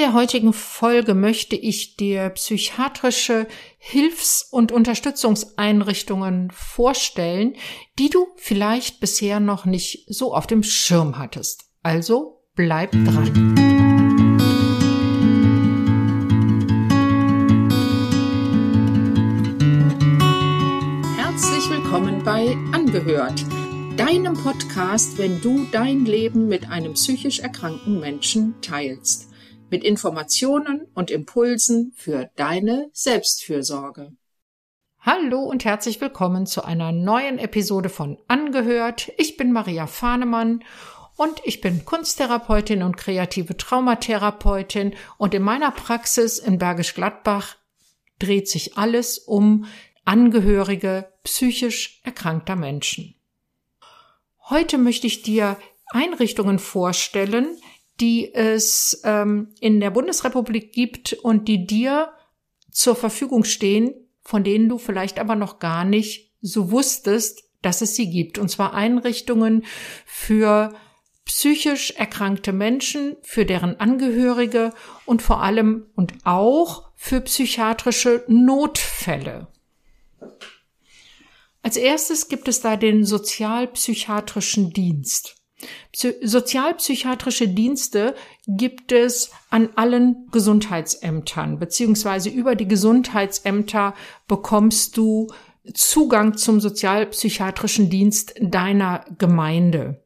der heutigen Folge möchte ich dir psychiatrische Hilfs- und Unterstützungseinrichtungen vorstellen, die du vielleicht bisher noch nicht so auf dem Schirm hattest. Also bleib dran. Herzlich willkommen bei Angehört, deinem Podcast, wenn du dein Leben mit einem psychisch erkrankten Menschen teilst mit Informationen und Impulsen für deine Selbstfürsorge. Hallo und herzlich willkommen zu einer neuen Episode von Angehört. Ich bin Maria Fahnemann und ich bin Kunsttherapeutin und kreative Traumatherapeutin und in meiner Praxis in Bergisch Gladbach dreht sich alles um Angehörige psychisch erkrankter Menschen. Heute möchte ich dir Einrichtungen vorstellen, die es ähm, in der Bundesrepublik gibt und die dir zur Verfügung stehen, von denen du vielleicht aber noch gar nicht so wusstest, dass es sie gibt. Und zwar Einrichtungen für psychisch erkrankte Menschen, für deren Angehörige und vor allem und auch für psychiatrische Notfälle. Als erstes gibt es da den sozialpsychiatrischen Dienst. Sozialpsychiatrische Dienste gibt es an allen Gesundheitsämtern, beziehungsweise über die Gesundheitsämter bekommst du Zugang zum sozialpsychiatrischen Dienst deiner Gemeinde.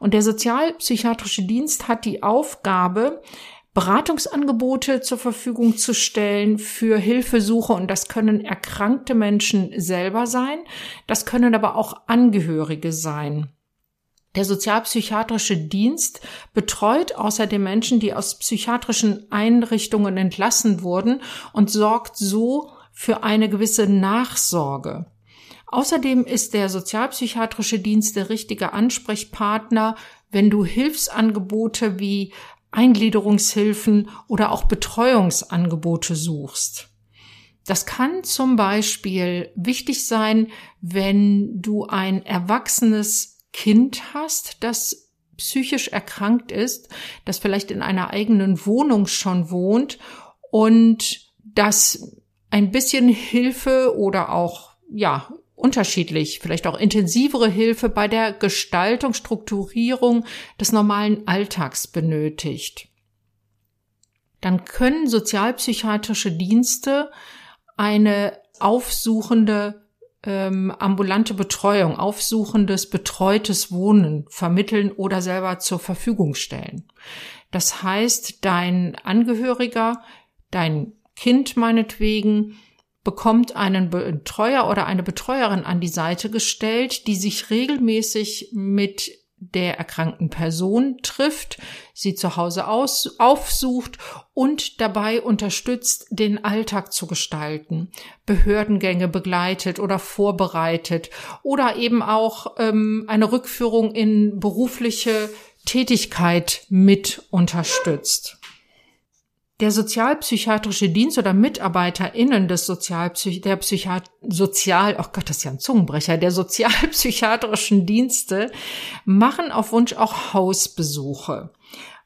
Und der sozialpsychiatrische Dienst hat die Aufgabe, Beratungsangebote zur Verfügung zu stellen für Hilfesuche und das können erkrankte Menschen selber sein, das können aber auch Angehörige sein. Der sozialpsychiatrische Dienst betreut außerdem Menschen, die aus psychiatrischen Einrichtungen entlassen wurden und sorgt so für eine gewisse Nachsorge. Außerdem ist der sozialpsychiatrische Dienst der richtige Ansprechpartner, wenn du Hilfsangebote wie Eingliederungshilfen oder auch Betreuungsangebote suchst. Das kann zum Beispiel wichtig sein, wenn du ein erwachsenes Kind hast, das psychisch erkrankt ist, das vielleicht in einer eigenen Wohnung schon wohnt und das ein bisschen Hilfe oder auch, ja, unterschiedlich, vielleicht auch intensivere Hilfe bei der Gestaltung, Strukturierung des normalen Alltags benötigt. Dann können sozialpsychiatrische Dienste eine aufsuchende ähm, ambulante Betreuung, aufsuchendes, betreutes Wohnen vermitteln oder selber zur Verfügung stellen. Das heißt, dein Angehöriger, dein Kind meinetwegen, bekommt einen Betreuer oder eine Betreuerin an die Seite gestellt, die sich regelmäßig mit der erkrankten Person trifft, sie zu Hause aus, aufsucht und dabei unterstützt, den Alltag zu gestalten, Behördengänge begleitet oder vorbereitet oder eben auch ähm, eine Rückführung in berufliche Tätigkeit mit unterstützt der sozialpsychiatrische Dienst oder MitarbeiterInnen des Sozialpsych der Psychiat Sozial, oh Gott, das ist ja ein Zungenbrecher, der sozialpsychiatrischen Dienste machen auf Wunsch auch Hausbesuche.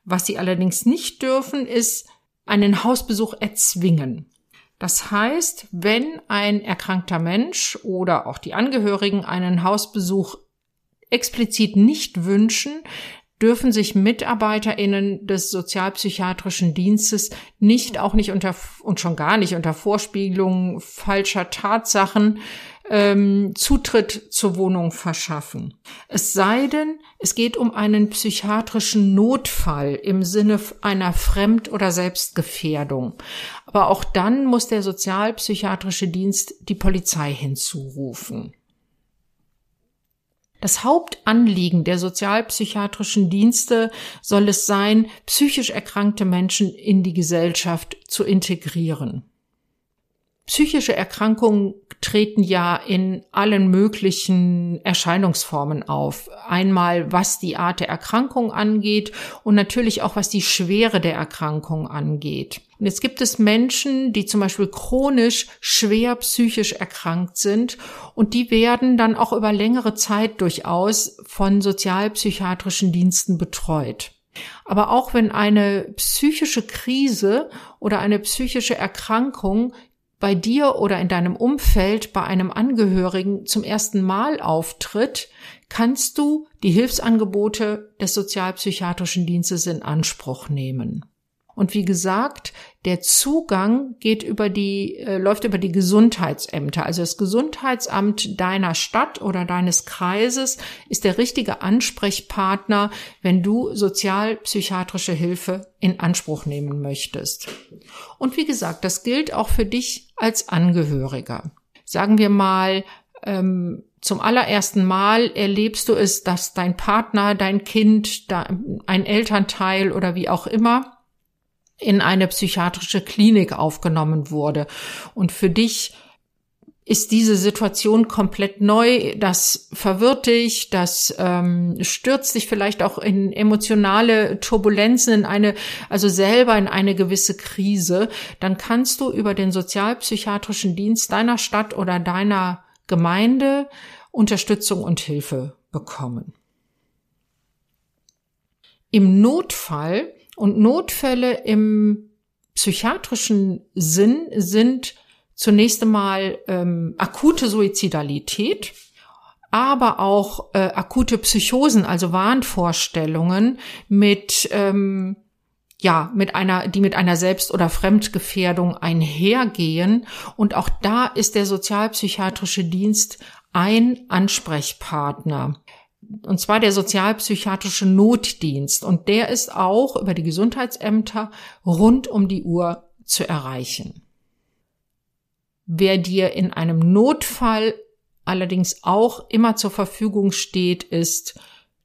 Was sie allerdings nicht dürfen, ist einen Hausbesuch erzwingen. Das heißt, wenn ein erkrankter Mensch oder auch die Angehörigen einen Hausbesuch explizit nicht wünschen, dürfen sich MitarbeiterInnen des sozialpsychiatrischen Dienstes nicht, auch nicht unter, und schon gar nicht unter Vorspiegelung falscher Tatsachen, ähm, Zutritt zur Wohnung verschaffen. Es sei denn, es geht um einen psychiatrischen Notfall im Sinne einer Fremd- oder Selbstgefährdung. Aber auch dann muss der sozialpsychiatrische Dienst die Polizei hinzurufen. Das Hauptanliegen der sozialpsychiatrischen Dienste soll es sein, psychisch erkrankte Menschen in die Gesellschaft zu integrieren. Psychische Erkrankungen treten ja in allen möglichen Erscheinungsformen auf. Einmal was die Art der Erkrankung angeht und natürlich auch was die Schwere der Erkrankung angeht. Und jetzt gibt es Menschen, die zum Beispiel chronisch schwer psychisch erkrankt sind und die werden dann auch über längere Zeit durchaus von sozialpsychiatrischen Diensten betreut. Aber auch wenn eine psychische Krise oder eine psychische Erkrankung bei dir oder in deinem Umfeld bei einem Angehörigen zum ersten Mal auftritt, kannst du die Hilfsangebote des sozialpsychiatrischen Dienstes in Anspruch nehmen. Und wie gesagt, der Zugang geht über die, äh, läuft über die Gesundheitsämter. Also das Gesundheitsamt deiner Stadt oder deines Kreises ist der richtige Ansprechpartner, wenn du sozialpsychiatrische Hilfe in Anspruch nehmen möchtest. Und wie gesagt, das gilt auch für dich als Angehöriger. Sagen wir mal, ähm, zum allerersten Mal erlebst du es, dass dein Partner, dein Kind, ein Elternteil oder wie auch immer in eine psychiatrische Klinik aufgenommen wurde. Und für dich ist diese Situation komplett neu, das verwirrt dich, das ähm, stürzt dich vielleicht auch in emotionale Turbulenzen, in eine, also selber in eine gewisse Krise, dann kannst du über den sozialpsychiatrischen Dienst deiner Stadt oder deiner Gemeinde Unterstützung und Hilfe bekommen. Im Notfall und Notfälle im psychiatrischen Sinn sind zunächst einmal ähm, akute Suizidalität, aber auch äh, akute Psychosen, also Wahnvorstellungen mit ähm, ja, mit einer, die mit einer Selbst- oder Fremdgefährdung einhergehen. Und auch da ist der sozialpsychiatrische Dienst ein Ansprechpartner und zwar der sozialpsychiatrische Notdienst. Und der ist auch über die Gesundheitsämter rund um die Uhr zu erreichen. Wer dir in einem Notfall allerdings auch immer zur Verfügung steht, ist,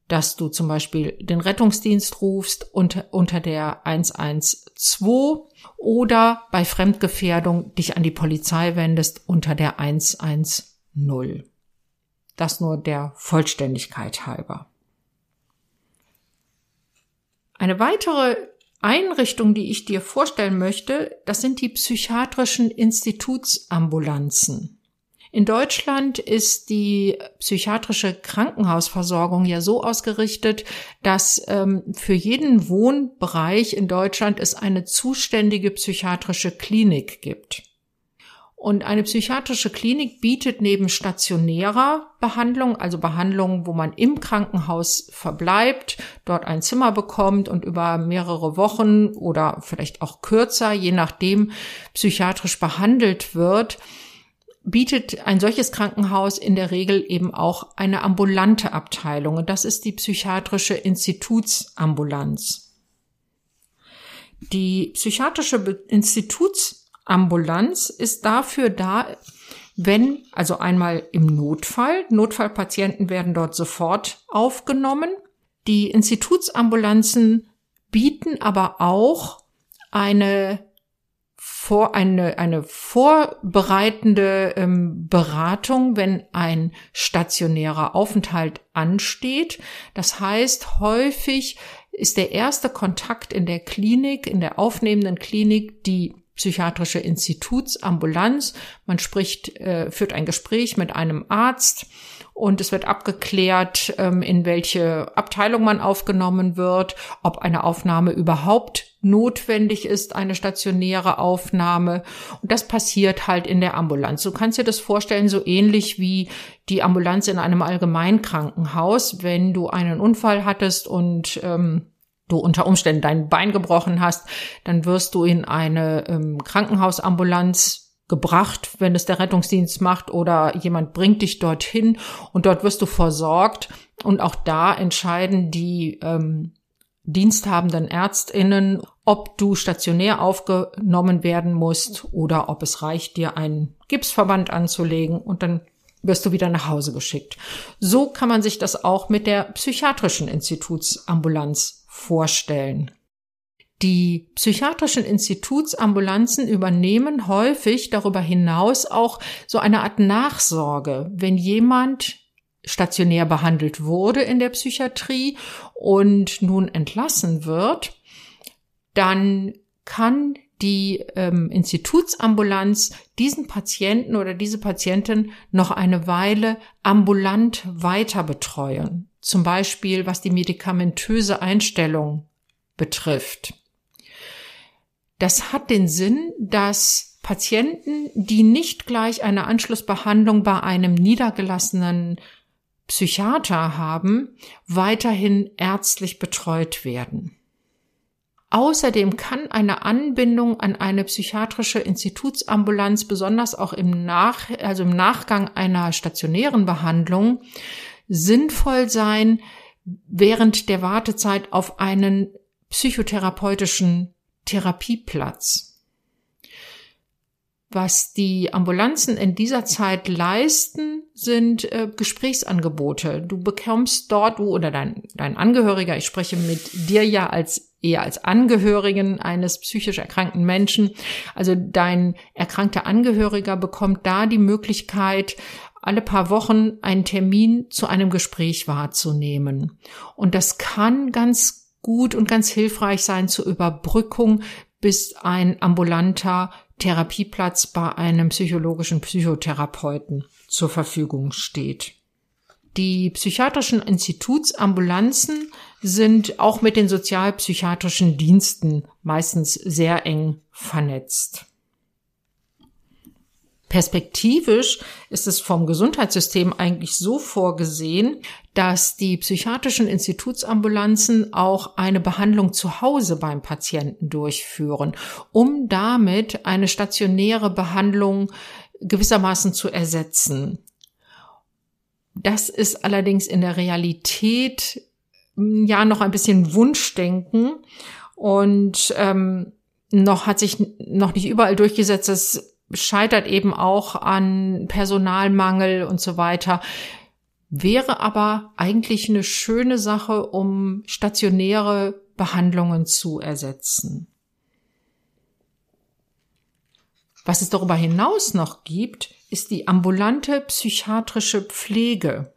dass du zum Beispiel den Rettungsdienst rufst unter, unter der 112 oder bei Fremdgefährdung dich an die Polizei wendest unter der 110. Das nur der Vollständigkeit halber. Eine weitere Einrichtung, die ich dir vorstellen möchte, das sind die psychiatrischen Institutsambulanzen. In Deutschland ist die psychiatrische Krankenhausversorgung ja so ausgerichtet, dass ähm, für jeden Wohnbereich in Deutschland es eine zuständige psychiatrische Klinik gibt. Und eine psychiatrische Klinik bietet neben stationärer Behandlung, also Behandlung, wo man im Krankenhaus verbleibt, dort ein Zimmer bekommt und über mehrere Wochen oder vielleicht auch kürzer, je nachdem, psychiatrisch behandelt wird, bietet ein solches Krankenhaus in der Regel eben auch eine ambulante Abteilung. Und das ist die psychiatrische Institutsambulanz. Die psychiatrische Institutsambulanz Ambulanz ist dafür da, wenn, also einmal im Notfall, Notfallpatienten werden dort sofort aufgenommen. Die Institutsambulanzen bieten aber auch eine vor, eine, eine vorbereitende ähm, Beratung, wenn ein stationärer Aufenthalt ansteht. Das heißt, häufig ist der erste Kontakt in der Klinik, in der aufnehmenden Klinik, die psychiatrische Institutsambulanz. Man spricht, äh, führt ein Gespräch mit einem Arzt und es wird abgeklärt, ähm, in welche Abteilung man aufgenommen wird, ob eine Aufnahme überhaupt notwendig ist, eine stationäre Aufnahme. Und das passiert halt in der Ambulanz. Du kannst dir das vorstellen, so ähnlich wie die Ambulanz in einem Allgemeinkrankenhaus, wenn du einen Unfall hattest und ähm, du unter Umständen dein Bein gebrochen hast, dann wirst du in eine ähm, Krankenhausambulanz gebracht, wenn es der Rettungsdienst macht oder jemand bringt dich dorthin und dort wirst du versorgt und auch da entscheiden die ähm, diensthabenden Ärztinnen, ob du stationär aufgenommen werden musst oder ob es reicht, dir einen Gipsverband anzulegen und dann wirst du wieder nach Hause geschickt. So kann man sich das auch mit der psychiatrischen Institutsambulanz vorstellen. Die psychiatrischen Institutsambulanzen übernehmen häufig darüber hinaus auch so eine Art Nachsorge, wenn jemand stationär behandelt wurde in der Psychiatrie und nun entlassen wird, dann kann die ähm, Institutsambulanz diesen Patienten oder diese Patientin noch eine Weile ambulant weiter betreuen. Zum Beispiel, was die medikamentöse Einstellung betrifft. Das hat den Sinn, dass Patienten, die nicht gleich eine Anschlussbehandlung bei einem niedergelassenen Psychiater haben, weiterhin ärztlich betreut werden. Außerdem kann eine Anbindung an eine psychiatrische Institutsambulanz, besonders auch im Nach, also im Nachgang einer stationären Behandlung, sinnvoll sein während der Wartezeit auf einen psychotherapeutischen Therapieplatz. Was die Ambulanzen in dieser Zeit leisten, sind äh, Gesprächsangebote. Du bekommst dort, du oder dein, dein Angehöriger, ich spreche mit dir ja als eher als Angehörigen eines psychisch erkrankten Menschen. Also dein erkrankter Angehöriger bekommt da die Möglichkeit, alle paar Wochen einen Termin zu einem Gespräch wahrzunehmen. Und das kann ganz gut und ganz hilfreich sein zur Überbrückung, bis ein ambulanter Therapieplatz bei einem psychologischen Psychotherapeuten zur Verfügung steht. Die psychiatrischen Institutsambulanzen sind auch mit den sozialpsychiatrischen Diensten meistens sehr eng vernetzt. Perspektivisch ist es vom Gesundheitssystem eigentlich so vorgesehen, dass die psychiatrischen Institutsambulanzen auch eine Behandlung zu Hause beim Patienten durchführen, um damit eine stationäre Behandlung gewissermaßen zu ersetzen. Das ist allerdings in der Realität hm, ja noch ein bisschen Wunschdenken und ähm, noch hat sich noch nicht überall durchgesetzt, dass scheitert eben auch an Personalmangel und so weiter. Wäre aber eigentlich eine schöne Sache, um stationäre Behandlungen zu ersetzen. Was es darüber hinaus noch gibt, ist die ambulante psychiatrische Pflege.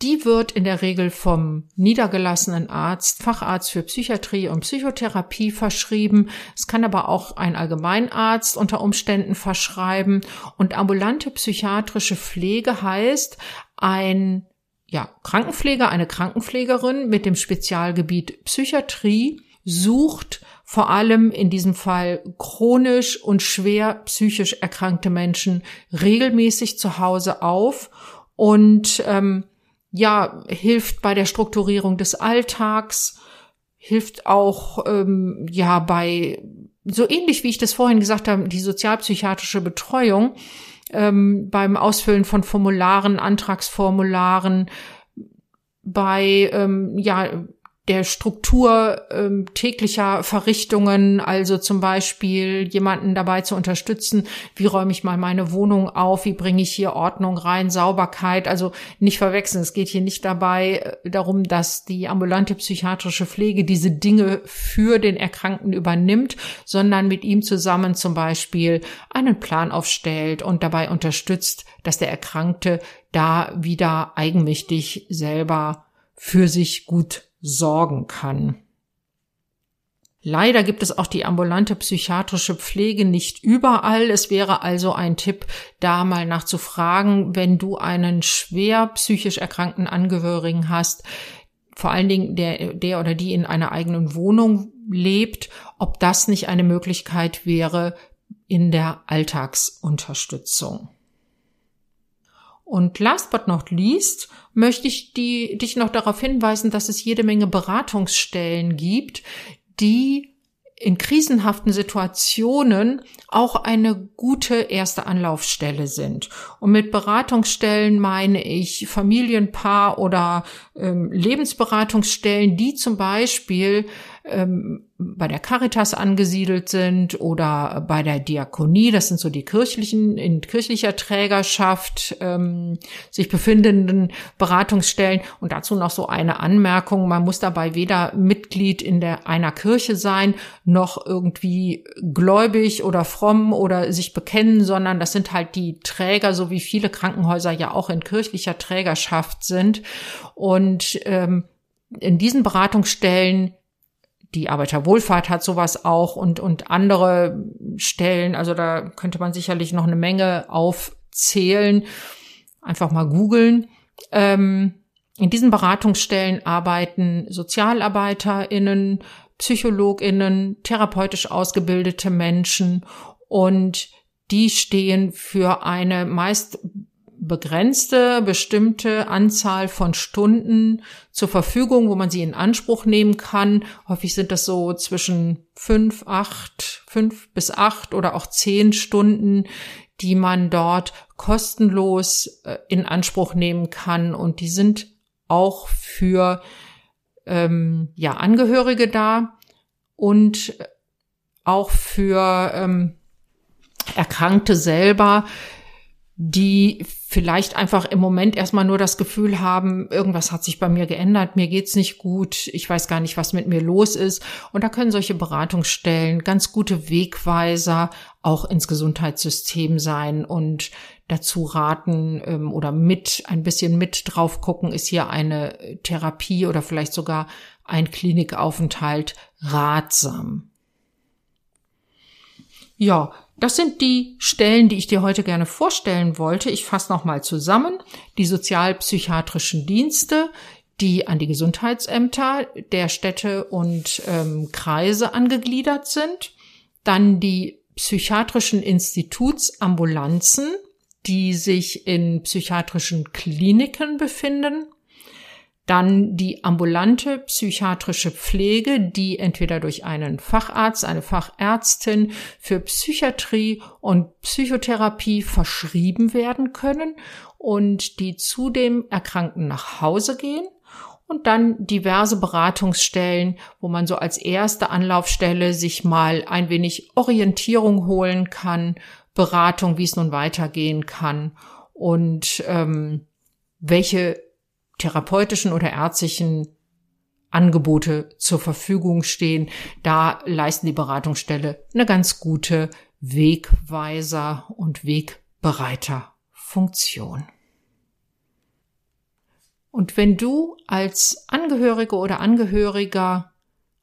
Die wird in der Regel vom niedergelassenen Arzt, Facharzt für Psychiatrie und Psychotherapie verschrieben. Es kann aber auch ein Allgemeinarzt unter Umständen verschreiben. Und ambulante psychiatrische Pflege heißt, ein ja, Krankenpfleger, eine Krankenpflegerin mit dem Spezialgebiet Psychiatrie sucht vor allem in diesem Fall chronisch und schwer psychisch erkrankte Menschen regelmäßig zu Hause auf und ähm, ja, hilft bei der Strukturierung des Alltags, hilft auch ähm, ja bei so ähnlich wie ich das vorhin gesagt habe, die sozialpsychiatrische Betreuung ähm, beim Ausfüllen von Formularen, Antragsformularen, bei ähm, ja der Struktur ähm, täglicher Verrichtungen, also zum Beispiel jemanden dabei zu unterstützen, wie räume ich mal meine Wohnung auf, wie bringe ich hier Ordnung rein, Sauberkeit, also nicht verwechseln. Es geht hier nicht dabei äh, darum, dass die ambulante psychiatrische Pflege diese Dinge für den Erkrankten übernimmt, sondern mit ihm zusammen zum Beispiel einen Plan aufstellt und dabei unterstützt, dass der Erkrankte da wieder eigenmächtig selber für sich gut sorgen kann. Leider gibt es auch die ambulante psychiatrische Pflege nicht überall. Es wäre also ein Tipp, da mal nachzufragen, wenn du einen schwer psychisch erkrankten Angehörigen hast, vor allen Dingen der, der oder die in einer eigenen Wohnung lebt, ob das nicht eine Möglichkeit wäre in der Alltagsunterstützung. Und last but not least möchte ich die, dich noch darauf hinweisen, dass es jede Menge Beratungsstellen gibt, die in krisenhaften Situationen auch eine gute erste Anlaufstelle sind. Und mit Beratungsstellen meine ich Familienpaar oder ähm, Lebensberatungsstellen, die zum Beispiel ähm, bei der Caritas angesiedelt sind oder bei der Diakonie, das sind so die kirchlichen, in kirchlicher Trägerschaft ähm, sich befindenden Beratungsstellen. Und dazu noch so eine Anmerkung, man muss dabei weder Mitglied in der einer Kirche sein, noch irgendwie gläubig oder fromm oder sich bekennen, sondern das sind halt die Träger, so wie viele Krankenhäuser ja auch in kirchlicher Trägerschaft sind. Und ähm, in diesen Beratungsstellen die Arbeiterwohlfahrt hat sowas auch und, und andere Stellen. Also da könnte man sicherlich noch eine Menge aufzählen. Einfach mal googeln. Ähm, In diesen Beratungsstellen arbeiten SozialarbeiterInnen, PsychologInnen, therapeutisch ausgebildete Menschen und die stehen für eine meist begrenzte, bestimmte Anzahl von Stunden zur Verfügung, wo man sie in Anspruch nehmen kann. Häufig sind das so zwischen fünf, acht, fünf bis acht oder auch zehn Stunden, die man dort kostenlos äh, in Anspruch nehmen kann. Und die sind auch für ähm, ja, Angehörige da und auch für ähm, Erkrankte selber, die vielleicht einfach im Moment erstmal nur das Gefühl haben, irgendwas hat sich bei mir geändert, mir geht's nicht gut, ich weiß gar nicht, was mit mir los ist. Und da können solche Beratungsstellen ganz gute Wegweiser auch ins Gesundheitssystem sein und dazu raten ähm, oder mit ein bisschen mit drauf gucken, ist hier eine Therapie oder vielleicht sogar ein Klinikaufenthalt ratsam. Ja, das sind die Stellen, die ich dir heute gerne vorstellen wollte. Ich fasse nochmal zusammen. Die sozialpsychiatrischen Dienste, die an die Gesundheitsämter der Städte und ähm, Kreise angegliedert sind. Dann die psychiatrischen Institutsambulanzen, die sich in psychiatrischen Kliniken befinden. Dann die ambulante psychiatrische Pflege, die entweder durch einen Facharzt, eine Fachärztin für Psychiatrie und Psychotherapie verschrieben werden können und die zu dem Erkrankten nach Hause gehen. Und dann diverse Beratungsstellen, wo man so als erste Anlaufstelle sich mal ein wenig Orientierung holen kann, Beratung, wie es nun weitergehen kann und ähm, welche therapeutischen oder ärztlichen Angebote zur Verfügung stehen. Da leisten die Beratungsstelle eine ganz gute Wegweiser und Wegbereiter Funktion. Und wenn du als Angehörige oder Angehöriger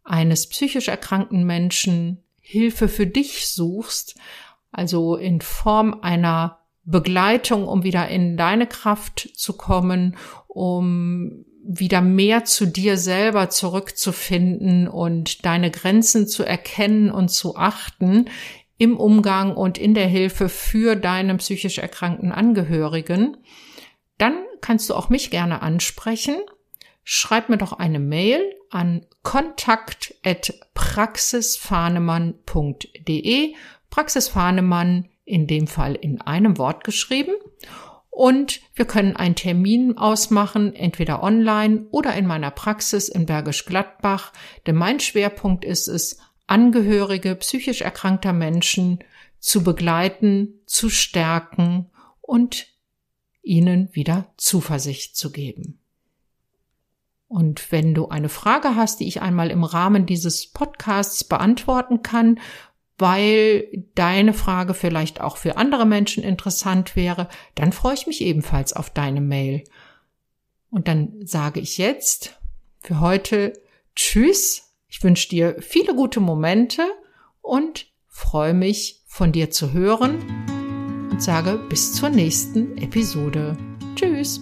eines psychisch erkrankten Menschen Hilfe für dich suchst, also in Form einer Begleitung, um wieder in deine Kraft zu kommen, um wieder mehr zu dir selber zurückzufinden und deine Grenzen zu erkennen und zu achten im Umgang und in der Hilfe für deinen psychisch erkrankten Angehörigen, dann kannst du auch mich gerne ansprechen. Schreib mir doch eine Mail an kontakt.praxisfahnemann.de. Praxis Fahnemann in dem Fall in einem Wort geschrieben. Und wir können einen Termin ausmachen, entweder online oder in meiner Praxis in Bergisch Gladbach. Denn mein Schwerpunkt ist es, Angehörige psychisch erkrankter Menschen zu begleiten, zu stärken und ihnen wieder Zuversicht zu geben. Und wenn du eine Frage hast, die ich einmal im Rahmen dieses Podcasts beantworten kann weil deine Frage vielleicht auch für andere Menschen interessant wäre, dann freue ich mich ebenfalls auf deine Mail. Und dann sage ich jetzt für heute Tschüss. Ich wünsche dir viele gute Momente und freue mich von dir zu hören und sage bis zur nächsten Episode. Tschüss.